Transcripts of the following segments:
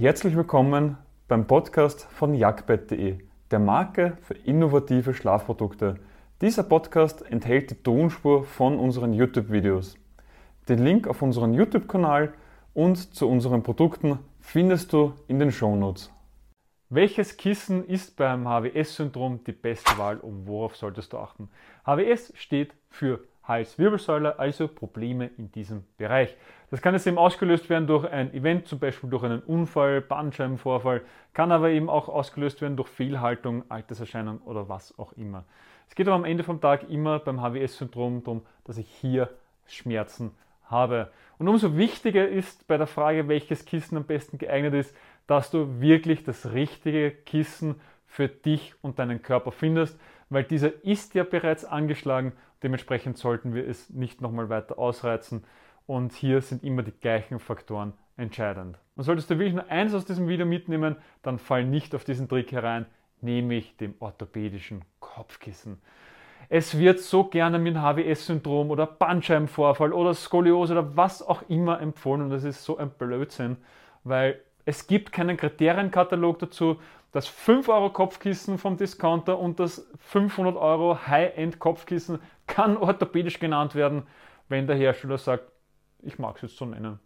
Herzlich willkommen beim Podcast von jagdbett.de, der Marke für innovative Schlafprodukte. Dieser Podcast enthält die Tonspur von unseren YouTube-Videos. Den Link auf unseren YouTube-Kanal und zu unseren Produkten findest du in den Shownotes. Welches Kissen ist beim HWS-Syndrom die beste Wahl und worauf solltest du achten? HWS steht für Halswirbelsäule, also Probleme in diesem Bereich. Das kann jetzt eben ausgelöst werden durch ein Event, zum Beispiel durch einen Unfall, Bandscheibenvorfall, kann aber eben auch ausgelöst werden durch Fehlhaltung, Alterserscheinung oder was auch immer. Es geht aber am Ende vom Tag immer beim HWS-Syndrom darum, dass ich hier Schmerzen habe. Und umso wichtiger ist bei der Frage, welches Kissen am besten geeignet ist, dass du wirklich das richtige Kissen für dich und deinen Körper findest, weil dieser ist ja bereits angeschlagen. Dementsprechend sollten wir es nicht nochmal weiter ausreizen. Und hier sind immer die gleichen Faktoren entscheidend. Und solltest du wirklich nur eins aus diesem Video mitnehmen, dann fall nicht auf diesen Trick herein, nämlich dem orthopädischen Kopfkissen. Es wird so gerne mit HWS-Syndrom oder Bandscheibenvorfall oder Skoliose oder was auch immer empfohlen und das ist so ein Blödsinn, weil es gibt keinen Kriterienkatalog dazu. Das 5 Euro Kopfkissen vom Discounter und das 500 Euro High-End Kopfkissen kann orthopädisch genannt werden, wenn der Hersteller sagt, ich mag es jetzt so nennen.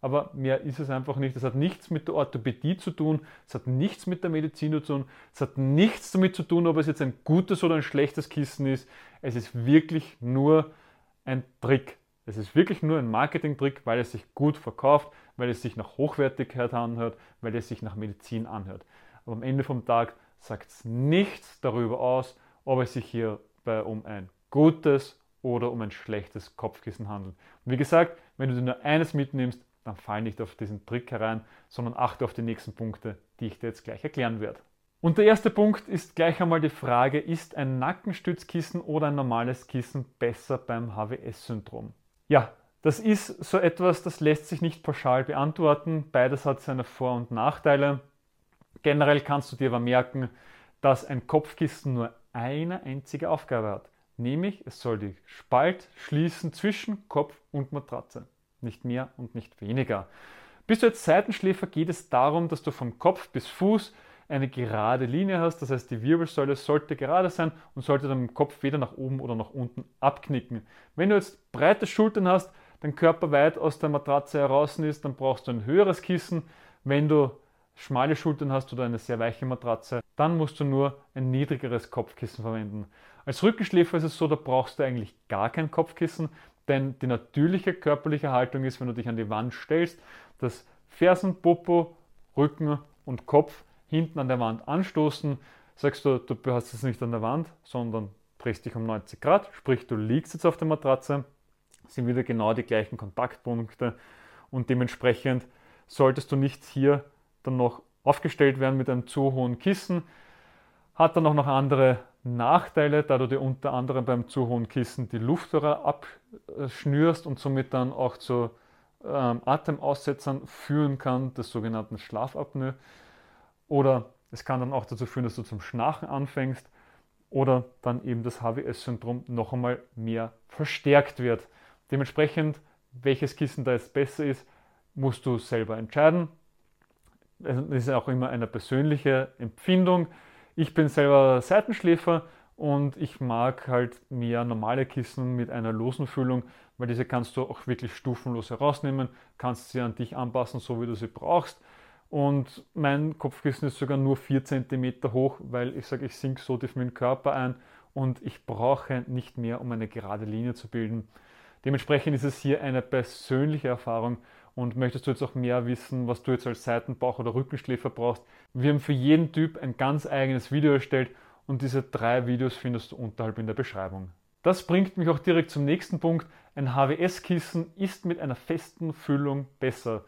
Aber mehr ist es einfach nicht. Es hat nichts mit der Orthopädie zu tun, es hat nichts mit der Medizin zu tun, es hat nichts damit zu tun, ob es jetzt ein gutes oder ein schlechtes Kissen ist. Es ist wirklich nur ein Trick. Es ist wirklich nur ein Marketing-Trick, weil es sich gut verkauft, weil es sich nach Hochwertigkeit anhört, weil es sich nach Medizin anhört. Aber am Ende vom Tag sagt es nichts darüber aus, ob es sich hierbei um ein gutes oder um ein schlechtes Kopfkissen handelt. Und wie gesagt, wenn du dir nur eines mitnimmst, dann fall nicht auf diesen Trick herein, sondern achte auf die nächsten Punkte, die ich dir jetzt gleich erklären werde. Und der erste Punkt ist gleich einmal die Frage, ist ein Nackenstützkissen oder ein normales Kissen besser beim HWS-Syndrom? Ja, das ist so etwas, das lässt sich nicht pauschal beantworten. Beides hat seine Vor- und Nachteile. Generell kannst du dir aber merken, dass ein Kopfkissen nur eine einzige Aufgabe hat, nämlich es soll die Spalt schließen zwischen Kopf und Matratze. Nicht mehr und nicht weniger. Bist du jetzt Seitenschläfer, geht es darum, dass du vom Kopf bis Fuß eine gerade Linie hast. Das heißt, die Wirbelsäule sollte gerade sein und sollte dann im Kopf weder nach oben oder nach unten abknicken. Wenn du jetzt breite Schultern hast, dein Körper weit aus der Matratze heraus ist, dann brauchst du ein höheres Kissen. Wenn du schmale Schultern hast oder eine sehr weiche Matratze, dann musst du nur ein niedrigeres Kopfkissen verwenden. Als Rückenschläfer ist es so, da brauchst du eigentlich gar kein Kopfkissen, denn die natürliche körperliche Haltung ist, wenn du dich an die Wand stellst, dass Fersen, Popo, Rücken und Kopf hinten an der Wand anstoßen, sagst du, du hast es nicht an der Wand, sondern drehst dich um 90 Grad, sprich du liegst jetzt auf der Matratze, sind wieder genau die gleichen Kontaktpunkte und dementsprechend solltest du nicht hier dann noch aufgestellt werden mit einem zu hohen Kissen. Hat dann auch noch andere Nachteile, da du dir unter anderem beim zu hohen Kissen die Luftröhre abschnürst und somit dann auch zu ähm, Atemaussetzern führen kann, des sogenannten Schlafapnoe. Oder es kann dann auch dazu führen, dass du zum Schnarchen anfängst oder dann eben das HWS-Syndrom noch einmal mehr verstärkt wird. Dementsprechend, welches Kissen da jetzt besser ist, musst du selber entscheiden. Das ist auch immer eine persönliche Empfindung. Ich bin selber Seitenschläfer und ich mag halt mehr normale Kissen mit einer losen Füllung, weil diese kannst du auch wirklich stufenlos herausnehmen, kannst sie an dich anpassen, so wie du sie brauchst. Und mein Kopfkissen ist sogar nur 4 cm hoch, weil ich sage, ich sink so tief mit dem Körper ein und ich brauche nicht mehr, um eine gerade Linie zu bilden. Dementsprechend ist es hier eine persönliche Erfahrung und möchtest du jetzt auch mehr wissen, was du jetzt als Seitenbauch- oder Rückenschläfer brauchst. Wir haben für jeden Typ ein ganz eigenes Video erstellt und diese drei Videos findest du unterhalb in der Beschreibung. Das bringt mich auch direkt zum nächsten Punkt. Ein HWS-Kissen ist mit einer festen Füllung besser.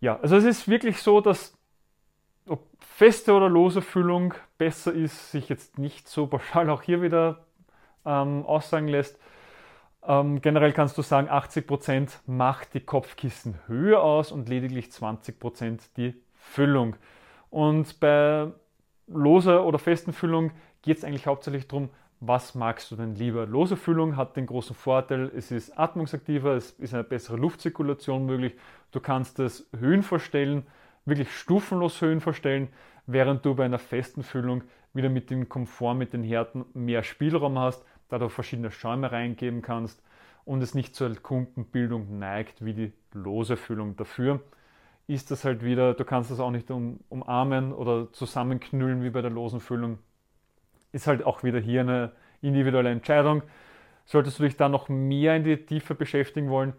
Ja, also es ist wirklich so, dass ob feste oder lose Füllung besser ist, sich jetzt nicht so pauschal auch hier wieder ähm, aussagen lässt. Ähm, generell kannst du sagen, 80% macht die Kopfkissenhöhe aus und lediglich 20% die Füllung. Und bei loser oder festen Füllung geht es eigentlich hauptsächlich darum, was magst du denn lieber? Lose Füllung hat den großen Vorteil, es ist atmungsaktiver, es ist eine bessere Luftzirkulation möglich, du kannst es Höhen verstellen, wirklich stufenlos Höhen verstellen, während du bei einer festen Füllung wieder mit dem Komfort, mit den Härten mehr Spielraum hast, da du verschiedene Schäume reingeben kannst und es nicht zur Klumpenbildung neigt wie die lose Füllung. Dafür ist das halt wieder, du kannst das auch nicht um, umarmen oder zusammenknüllen wie bei der losen Füllung. Ist halt auch wieder hier eine individuelle Entscheidung. Solltest du dich da noch mehr in die Tiefe beschäftigen wollen,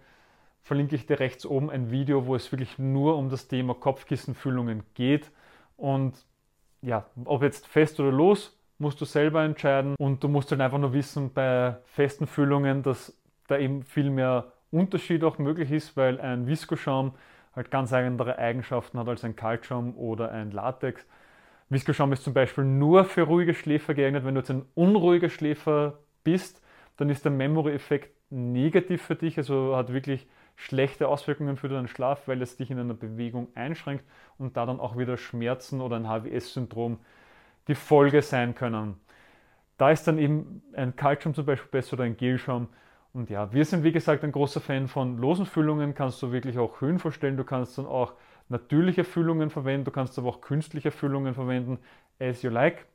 verlinke ich dir rechts oben ein Video, wo es wirklich nur um das Thema Kopfkissenfüllungen geht. Und ja, ob jetzt fest oder los, musst du selber entscheiden. Und du musst halt einfach nur wissen bei festen Füllungen, dass da eben viel mehr Unterschied auch möglich ist, weil ein Viskoschaum halt ganz andere Eigenschaften hat als ein Kaltschaum oder ein Latex. Viskoschaum ist zum Beispiel nur für ruhige Schläfer geeignet. Wenn du jetzt ein unruhiger Schläfer bist, dann ist der Memory-Effekt negativ für dich, also hat wirklich schlechte Auswirkungen für deinen Schlaf, weil es dich in einer Bewegung einschränkt und da dann auch wieder Schmerzen oder ein HWS-Syndrom die Folge sein können. Da ist dann eben ein Kaltschaum zum Beispiel besser oder ein Gelschaum. Und ja, wir sind wie gesagt ein großer Fan von losen Füllungen, kannst du wirklich auch Höhen verstellen, du kannst dann auch natürliche Füllungen verwenden, du kannst aber auch künstliche Füllungen verwenden, as you like.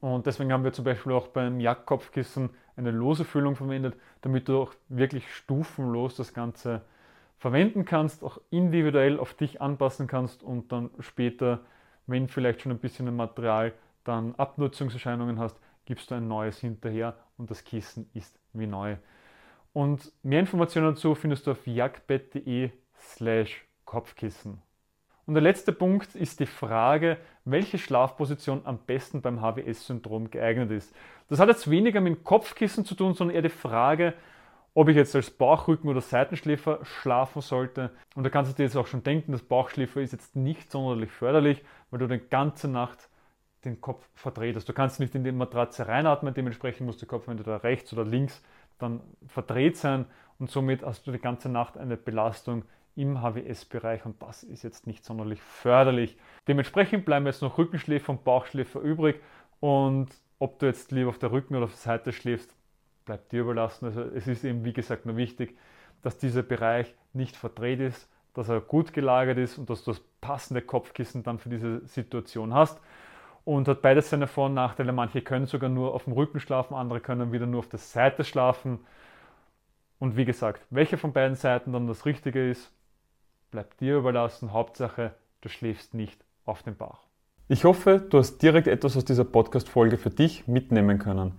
Und deswegen haben wir zum Beispiel auch beim Jagdkopfkissen eine lose Füllung verwendet, damit du auch wirklich stufenlos das Ganze verwenden kannst, auch individuell auf dich anpassen kannst und dann später, wenn vielleicht schon ein bisschen ein Material dann Abnutzungserscheinungen hast, gibst du ein neues hinterher und das Kissen ist wie neu. Und mehr Informationen dazu findest du auf jagdbett.de slash Kopfkissen. Und der letzte Punkt ist die Frage, welche Schlafposition am besten beim HWS-Syndrom geeignet ist. Das hat jetzt weniger mit Kopfkissen zu tun, sondern eher die Frage, ob ich jetzt als Bauchrücken- oder Seitenschläfer schlafen sollte. Und da kannst du dir jetzt auch schon denken, das Bauchschläfer ist jetzt nicht sonderlich förderlich, weil du die ganze Nacht den Kopf verdrehst. Du kannst nicht in die Matratze reinatmen, dementsprechend muss der Kopf entweder rechts oder links dann verdreht sein und somit hast du die ganze Nacht eine Belastung im HWS-Bereich und das ist jetzt nicht sonderlich förderlich. Dementsprechend bleiben jetzt noch Rückenschläfer und Bauchschläfer übrig und ob du jetzt lieber auf der Rücken- oder auf der Seite schläfst, bleibt dir überlassen. Also es ist eben wie gesagt nur wichtig, dass dieser Bereich nicht verdreht ist, dass er gut gelagert ist und dass du das passende Kopfkissen dann für diese Situation hast. Und hat beides seine Vor- und Nachteile. Manche können sogar nur auf dem Rücken schlafen, andere können wieder nur auf der Seite schlafen. Und wie gesagt, welche von beiden Seiten dann das Richtige ist, bleibt dir überlassen. Hauptsache, du schläfst nicht auf dem Bauch. Ich hoffe, du hast direkt etwas aus dieser Podcast-Folge für dich mitnehmen können.